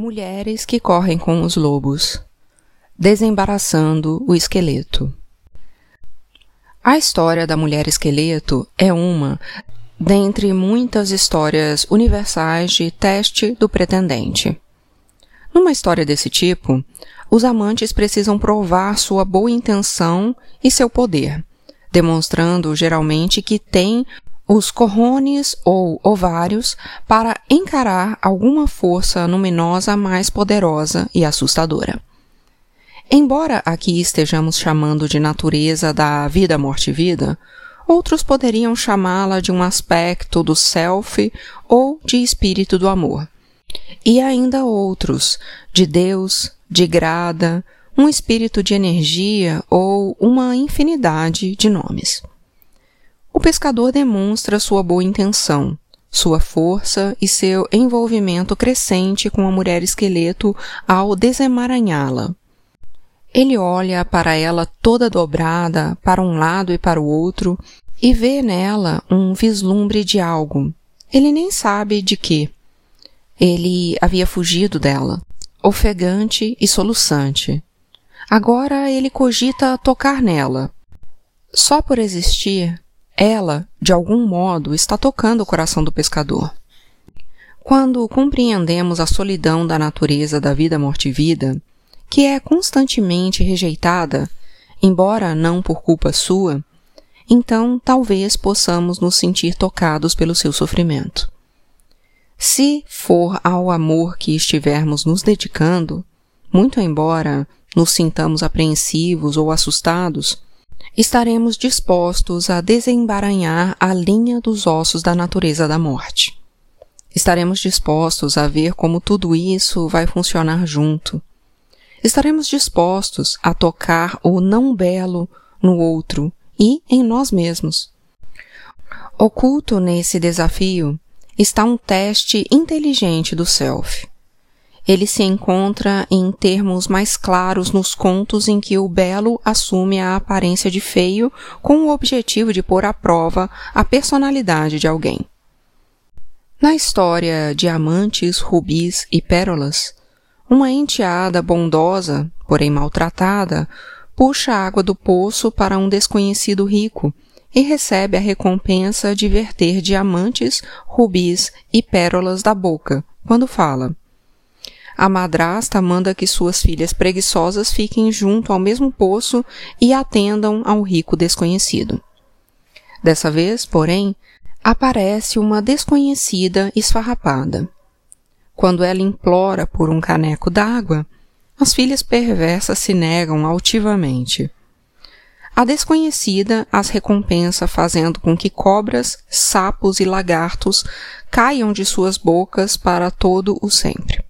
Mulheres que correm com os lobos, desembaraçando o esqueleto. A história da mulher esqueleto é uma dentre muitas histórias universais de teste do pretendente. Numa história desse tipo, os amantes precisam provar sua boa intenção e seu poder, demonstrando geralmente que têm os corrones ou ovários para encarar alguma força luminosa mais poderosa e assustadora. Embora aqui estejamos chamando de natureza da vida, morte e vida, outros poderiam chamá-la de um aspecto do self ou de espírito do amor. E ainda outros, de Deus, de grada, um espírito de energia ou uma infinidade de nomes. O pescador demonstra sua boa intenção, sua força e seu envolvimento crescente com a mulher esqueleto ao desemaranhá-la. Ele olha para ela toda dobrada, para um lado e para o outro, e vê nela um vislumbre de algo. Ele nem sabe de que. Ele havia fugido dela, ofegante e soluçante. Agora ele cogita tocar nela. Só por existir, ela, de algum modo, está tocando o coração do pescador. Quando compreendemos a solidão da natureza da vida morte vida, que é constantemente rejeitada, embora não por culpa sua, então talvez possamos nos sentir tocados pelo seu sofrimento. Se for ao amor que estivermos nos dedicando, muito embora nos sintamos apreensivos ou assustados, estaremos dispostos a desembaraçar a linha dos ossos da natureza da morte. Estaremos dispostos a ver como tudo isso vai funcionar junto. Estaremos dispostos a tocar o não belo no outro e em nós mesmos. Oculto nesse desafio está um teste inteligente do self ele se encontra em termos mais claros nos contos em que o belo assume a aparência de feio com o objetivo de pôr à prova a personalidade de alguém. Na história Diamantes, Rubis e Pérolas, uma enteada bondosa, porém maltratada, puxa a água do poço para um desconhecido rico e recebe a recompensa de verter diamantes, rubis e pérolas da boca, quando fala a madrasta manda que suas filhas preguiçosas fiquem junto ao mesmo poço e atendam ao rico desconhecido. Dessa vez, porém, aparece uma desconhecida esfarrapada. Quando ela implora por um caneco d'água, as filhas perversas se negam altivamente. A desconhecida as recompensa fazendo com que cobras, sapos e lagartos caiam de suas bocas para todo o sempre.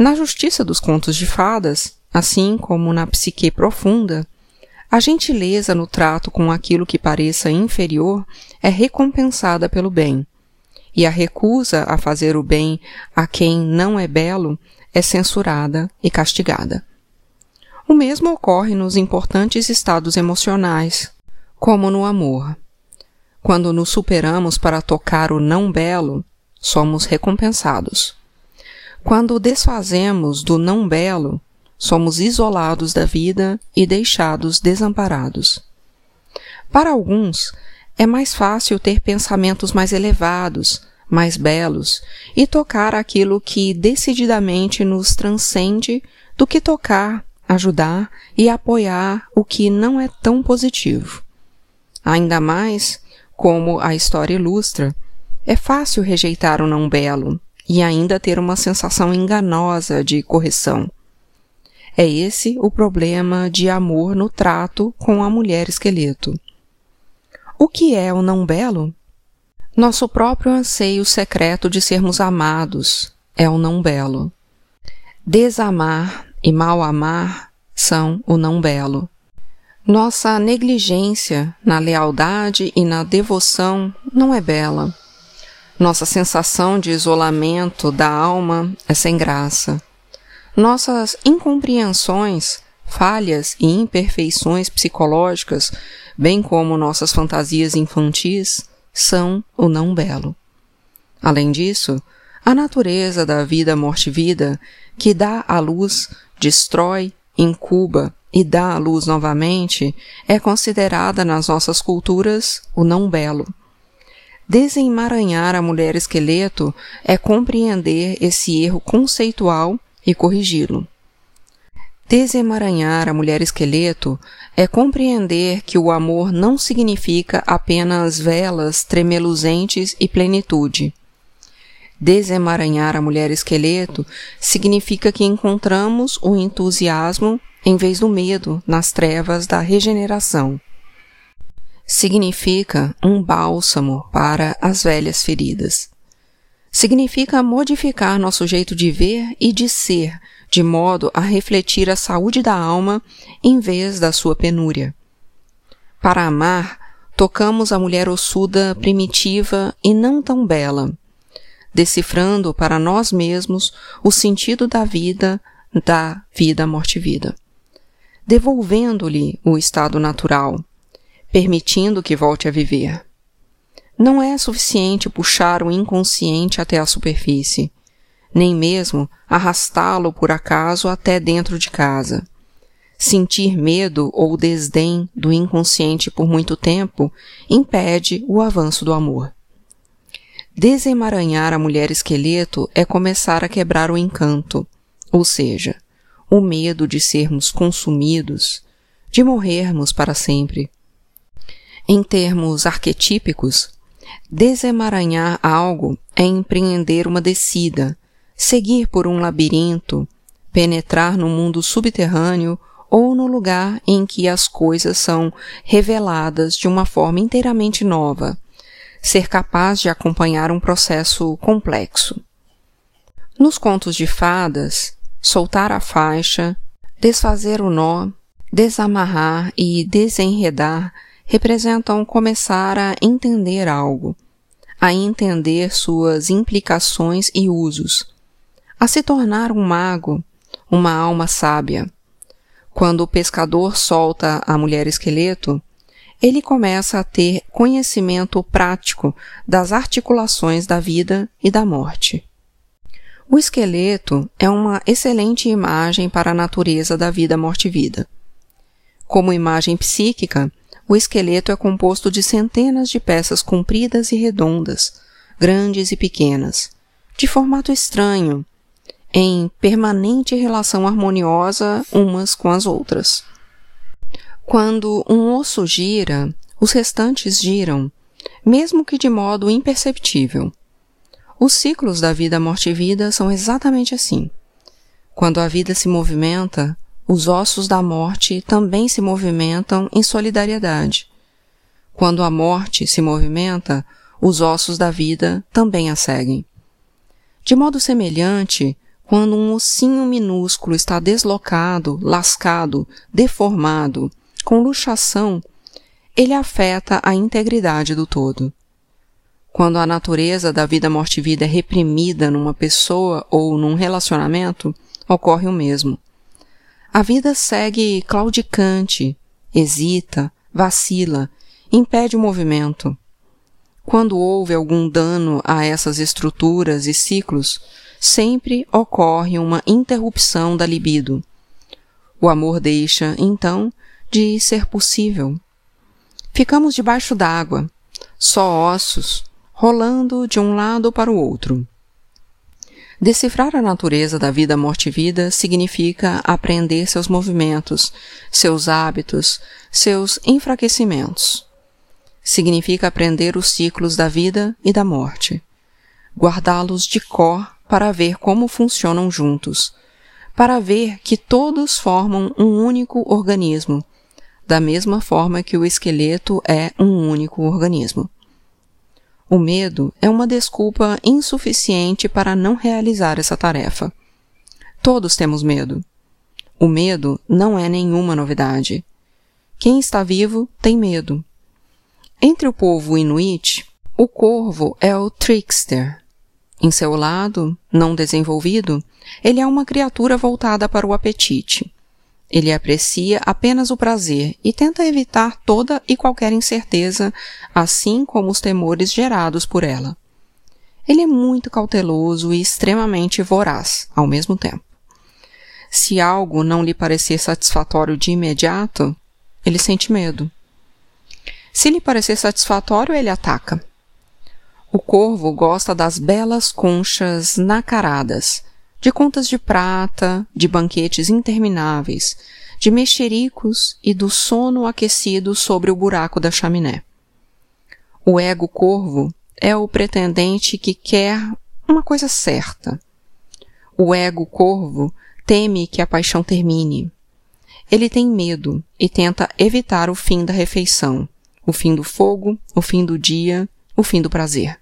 Na justiça dos contos de fadas, assim como na psique profunda, a gentileza no trato com aquilo que pareça inferior é recompensada pelo bem, e a recusa a fazer o bem a quem não é belo é censurada e castigada. O mesmo ocorre nos importantes estados emocionais, como no amor. Quando nos superamos para tocar o não belo, somos recompensados. Quando desfazemos do não belo, somos isolados da vida e deixados desamparados. Para alguns, é mais fácil ter pensamentos mais elevados, mais belos e tocar aquilo que decididamente nos transcende do que tocar, ajudar e apoiar o que não é tão positivo. Ainda mais, como a história ilustra, é fácil rejeitar o não belo, e ainda ter uma sensação enganosa de correção. É esse o problema de amor no trato com a mulher esqueleto. O que é o não belo? Nosso próprio anseio secreto de sermos amados é o não belo. Desamar e mal amar são o não belo. Nossa negligência na lealdade e na devoção não é bela. Nossa sensação de isolamento da alma é sem graça. Nossas incompreensões, falhas e imperfeições psicológicas, bem como nossas fantasias infantis, são o não belo. Além disso, A natureza da vida morte-vida, que dá a luz, destrói, incuba e dá a luz novamente, é considerada nas nossas culturas o não belo. Desemaranhar a mulher esqueleto é compreender esse erro conceitual e corrigi-lo. Desemaranhar a mulher esqueleto é compreender que o amor não significa apenas velas tremeluzentes e plenitude. Desemaranhar a mulher esqueleto significa que encontramos o entusiasmo em vez do medo nas trevas da regeneração. Significa um bálsamo para as velhas feridas. Significa modificar nosso jeito de ver e de ser de modo a refletir a saúde da alma em vez da sua penúria. Para amar, tocamos a mulher ossuda primitiva e não tão bela, decifrando para nós mesmos o sentido da vida, da vida morte-vida, devolvendo-lhe o estado natural, permitindo que volte a viver. Não é suficiente puxar o inconsciente até a superfície nem mesmo arrastá-lo por acaso até dentro de casa. Sentir medo ou desdém do inconsciente por muito tempo impede o avanço do amor. Desemaranhar a mulher esqueleto é começar a quebrar o encanto, ou seja, o medo de sermos consumidos, de morrermos para sempre. Em termos arquetípicos, desemaranhar algo é empreender uma descida, seguir por um labirinto, penetrar no mundo subterrâneo ou no lugar em que as coisas são reveladas de uma forma inteiramente nova, ser capaz de acompanhar um processo complexo. Nos contos de fadas, soltar a faixa, desfazer o nó, desamarrar e desenredar representam começar a entender algo, a entender suas implicações e usos, a se tornar um mago, uma alma sábia. Quando o pescador solta a mulher esqueleto, ele começa a ter conhecimento prático das articulações da vida e da morte. O esqueleto é uma excelente imagem para a natureza da vida morte-vida. Como imagem psíquica, o esqueleto é composto de centenas de peças compridas e redondas, grandes e pequenas, de formato estranho, em permanente relação harmoniosa umas com as outras. Quando um osso gira, os restantes giram, mesmo que de modo imperceptível. Os ciclos da vida, morte e vida são exatamente assim. Quando a vida se movimenta, os ossos da morte também se movimentam em solidariedade. Quando a morte se movimenta, os ossos da vida também a seguem. De modo semelhante, quando um ossinho minúsculo está deslocado, lascado, deformado, com luxação, ele afeta a integridade do todo. Quando a natureza da vida morte-vida é reprimida numa pessoa ou num relacionamento, ocorre o mesmo. A vida segue claudicante, hesita, vacila, impede o movimento. Quando houve algum dano a essas estruturas e ciclos, sempre ocorre uma interrupção da libido. O amor deixa, então, de ser possível. Ficamos debaixo d'água, só ossos, rolando de um lado para o outro. Decifrar a natureza da vida morte-vida significa aprender seus movimentos, seus hábitos, seus enfraquecimentos. Significa aprender os ciclos da vida e da morte, guardá-los de cor para ver como funcionam juntos, para ver que todos formam um único organismo, da mesma forma que o esqueleto é um único organismo. O medo é uma desculpa insuficiente para não realizar essa tarefa. Todos temos medo. O medo não é nenhuma novidade. Quem está vivo tem medo. Entre o povo inuit, o corvo é o trickster, em seu lado, não desenvolvido, ele é uma criatura voltada para o apetite. Ele aprecia apenas o prazer e tenta evitar toda e qualquer incerteza, assim como os temores gerados por ela. ele é muito cauteloso e extremamente voraz ao mesmo tempo. Se algo não lhe parecer satisfatório de imediato, ele sente medo. Se lhe parecer satisfatório, ele ataca. O corvo gosta das belas conchas nacaradas, de contas de prata, de banquetes intermináveis, de mexericos e do sono aquecido sobre o buraco da chaminé. O ego corvo é o pretendente que quer uma coisa certa. O ego corvo teme que a paixão termine. Ele tem medo e tenta evitar o fim da refeição, o fim do fogo, o fim do dia, o fim do prazer.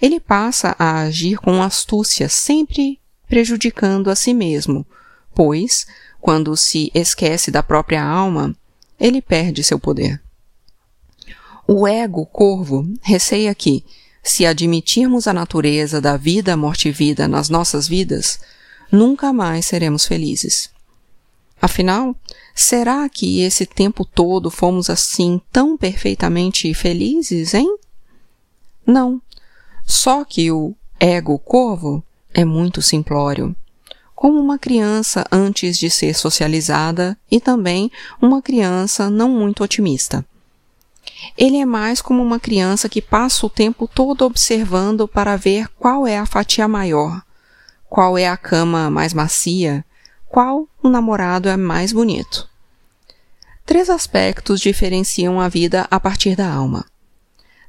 Ele passa a agir com astúcia, sempre prejudicando a si mesmo, pois, quando se esquece da própria alma, ele perde seu poder. O ego corvo receia que, se admitirmos a natureza da vida, morte e vida nas nossas vidas, nunca mais seremos felizes. Afinal, será que esse tempo todo fomos assim tão perfeitamente felizes, hein? Não. Só que o ego corvo é muito simplório. Como uma criança antes de ser socializada e também uma criança não muito otimista. Ele é mais como uma criança que passa o tempo todo observando para ver qual é a fatia maior, qual é a cama mais macia, qual o namorado é mais bonito. Três aspectos diferenciam a vida a partir da alma.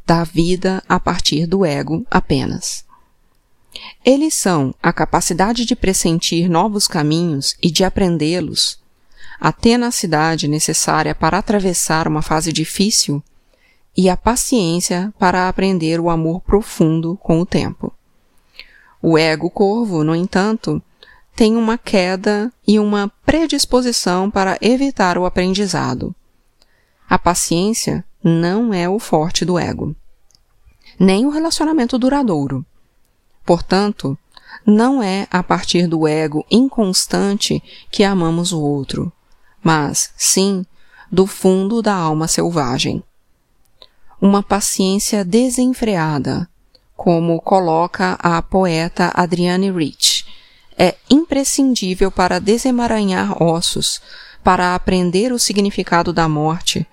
Da vida a partir do ego apenas. Eles são a capacidade de pressentir novos caminhos e de aprendê-los, a tenacidade necessária para atravessar uma fase difícil e a paciência para aprender o amor profundo com o tempo. O ego corvo, no entanto, tem uma queda e uma predisposição para evitar o aprendizado. A paciência não é o forte do ego, nem o relacionamento duradouro. Portanto, não é a partir do ego inconstante que amamos o outro, mas, sim, do fundo da alma selvagem uma paciência desenfreada, como coloca a poeta Adrienne Rich. É imprescindível para desemaranhar ossos, para aprender o significado da morte,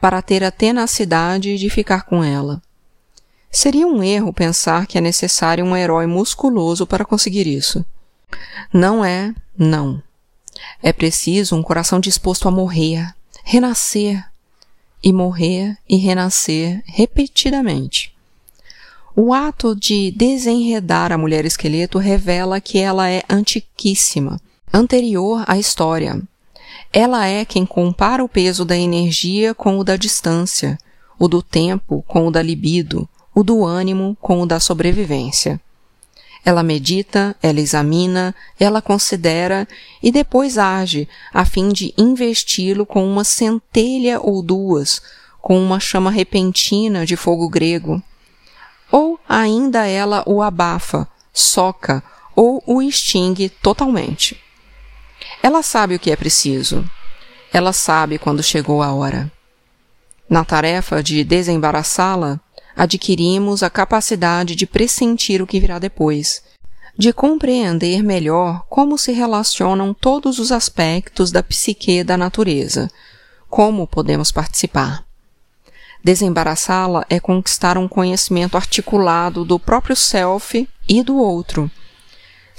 para ter a tenacidade de ficar com ela. Seria um erro pensar que é necessário um herói musculoso para conseguir isso. Não é, não. É preciso um coração disposto a morrer, renascer, e morrer e renascer repetidamente. O ato de desenredar a mulher esqueleto revela que ela é antiquíssima, anterior à história. Ela é quem compara o peso da energia com o da distância, o do tempo com o da libido, o do ânimo com o da sobrevivência. Ela medita, ela examina, ela considera e depois age, a fim de investi-lo com uma centelha ou duas, com uma chama repentina de fogo grego. Ou ainda ela o abafa, soca ou o extingue totalmente. Ela sabe o que é preciso. Ela sabe quando chegou a hora. Na tarefa de desembaraçá-la, adquirimos a capacidade de pressentir o que virá depois, de compreender melhor como se relacionam todos os aspectos da psique da natureza, como podemos participar. Desembaraçá-la é conquistar um conhecimento articulado do próprio self e do outro.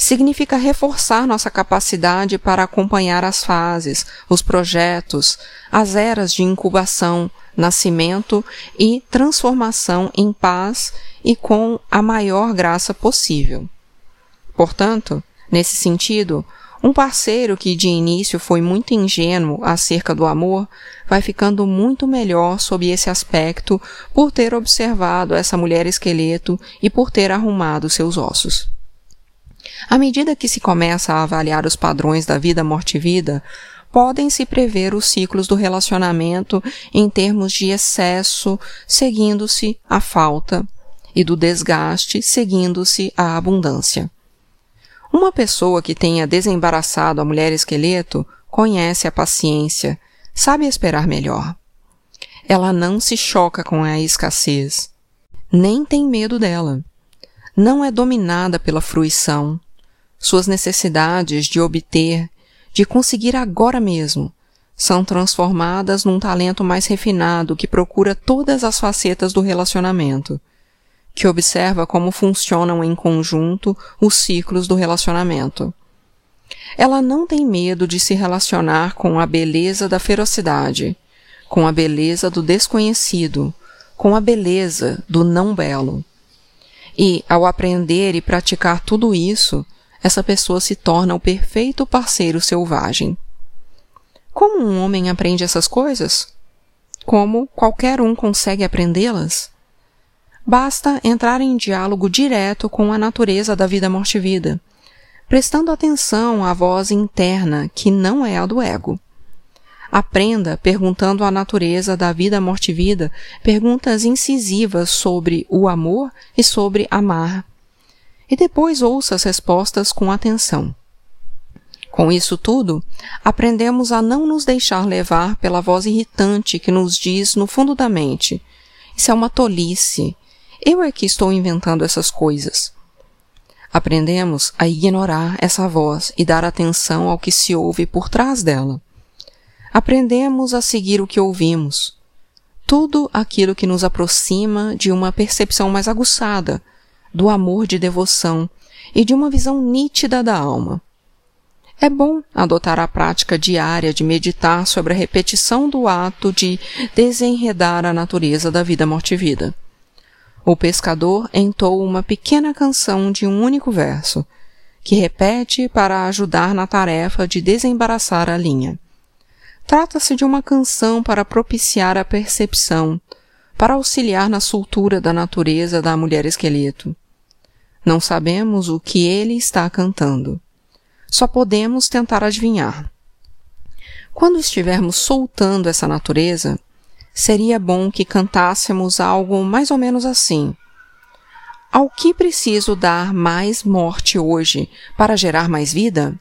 Significa reforçar nossa capacidade para acompanhar as fases, os projetos, as eras de incubação, nascimento e transformação em paz e com a maior graça possível. Portanto, nesse sentido, um parceiro que de início foi muito ingênuo acerca do amor vai ficando muito melhor sob esse aspecto por ter observado essa mulher esqueleto e por ter arrumado seus ossos. À medida que se começa a avaliar os padrões da vida, morte e vida, podem-se prever os ciclos do relacionamento em termos de excesso, seguindo-se a falta, e do desgaste, seguindo-se a abundância. Uma pessoa que tenha desembaraçado a mulher esqueleto conhece a paciência, sabe esperar melhor. Ela não se choca com a escassez, nem tem medo dela. não é dominada pela fruição. Suas necessidades de obter, de conseguir agora mesmo, são transformadas num talento mais refinado que procura todas as facetas do relacionamento, que observa como funcionam em conjunto os ciclos do relacionamento. Ela não tem medo de se relacionar com a beleza da ferocidade, com a beleza do desconhecido, com a beleza do não belo. E, ao aprender e praticar tudo isso, essa pessoa se torna o perfeito parceiro selvagem. Como um homem aprende essas coisas? Como qualquer um consegue aprendê-las? Basta entrar em diálogo direto com a natureza da vida morte-vida, prestando atenção à voz interna que não é a do ego. Aprenda perguntando à natureza da vida morte-vida perguntas incisivas sobre o amor e sobre amar. E depois ouça as respostas com atenção. Com isso tudo, aprendemos a não nos deixar levar pela voz irritante que nos diz no fundo da mente: Isso é uma tolice. Eu é que estou inventando essas coisas. Aprendemos a ignorar essa voz e dar atenção ao que se ouve por trás dela. Aprendemos a seguir o que ouvimos. Tudo aquilo que nos aproxima de uma percepção mais aguçada, do amor de devoção e de uma visão nítida da alma. É bom adotar a prática diária de meditar sobre a repetição do ato de desenredar a natureza da vida morte-vida. O pescador entoa uma pequena canção de um único verso, que repete para ajudar na tarefa de desembaraçar a linha. Trata-se de uma canção para propiciar a percepção, para auxiliar na soltura da natureza da mulher esqueleto. Não sabemos o que ele está cantando só podemos tentar adivinhar. Quando estivermos soltando essa natureza, seria bom que cantássemos algo mais ou menos assim. Ao que preciso dar mais morte hoje para gerar mais vida?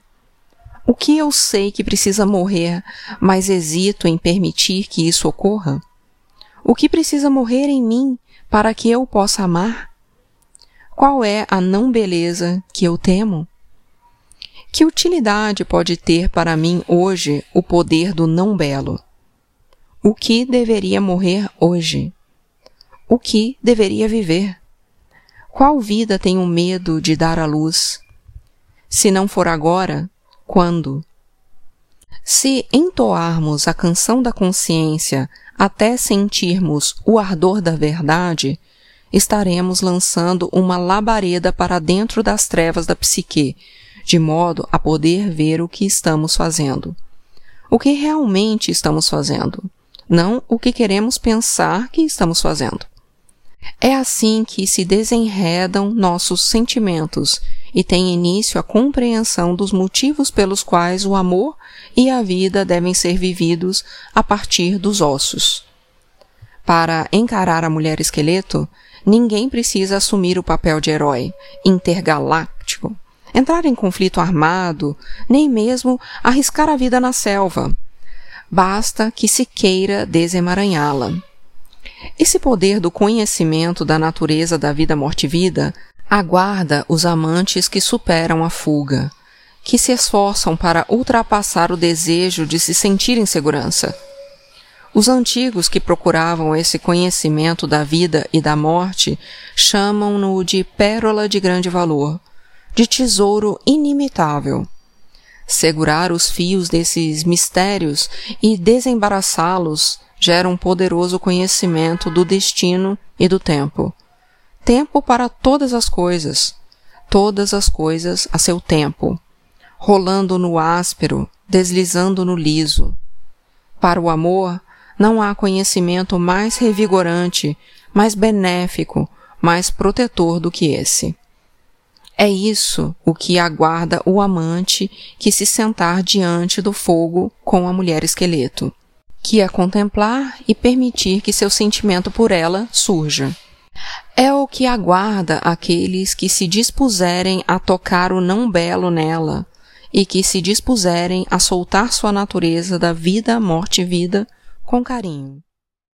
O que eu sei que precisa morrer, mas hesito em permitir que isso ocorra? O que precisa morrer em mim para que eu possa amar? Qual é a não beleza que eu temo? Que utilidade pode ter para mim hoje o poder do não belo? O que deveria morrer hoje? O que deveria viver? Qual vida tenho medo de dar à luz? Se não for agora, quando? Se entoarmos a canção da consciência até sentirmos o ardor da verdade, estaremos lançando uma labareda para dentro das trevas da psique, de modo a poder ver o que estamos fazendo. O que realmente estamos fazendo, não o que queremos pensar que estamos fazendo. É assim que se desenredam nossos sentimentos e tem início a compreensão dos motivos pelos quais o amor e a vida devem ser vividos a partir dos ossos. Para encarar a mulher esqueleto, ninguém precisa assumir o papel de herói intergaláctico entrar em conflito armado, nem mesmo arriscar a vida na selva. Basta que se queira desemaranhá-la. Esse poder do conhecimento da natureza da vida morte-vida aguarda os amantes que superam a fuga, que se esforçam para ultrapassar o desejo de se sentir em segurança. Os antigos que procuravam esse conhecimento da vida e da morte chamam-no de pérola de grande valor, de tesouro inimitável. Segurar os fios desses mistérios e desembaraçá-los gera um poderoso conhecimento do destino e do tempo. Tempo para todas as coisas, todas as coisas a seu tempo, rolando no áspero, deslizando no liso. Para o amor, não há conhecimento mais revigorante, mais benéfico, mais protetor do que esse. É isso o que aguarda o amante que se sentar diante do fogo com a mulher esqueleto, que é contemplar e permitir que seu sentimento por ela surja. É o que aguarda aqueles que se dispuserem a tocar o não belo nela e que se dispuserem a soltar sua natureza da vida, morte e vida com carinho.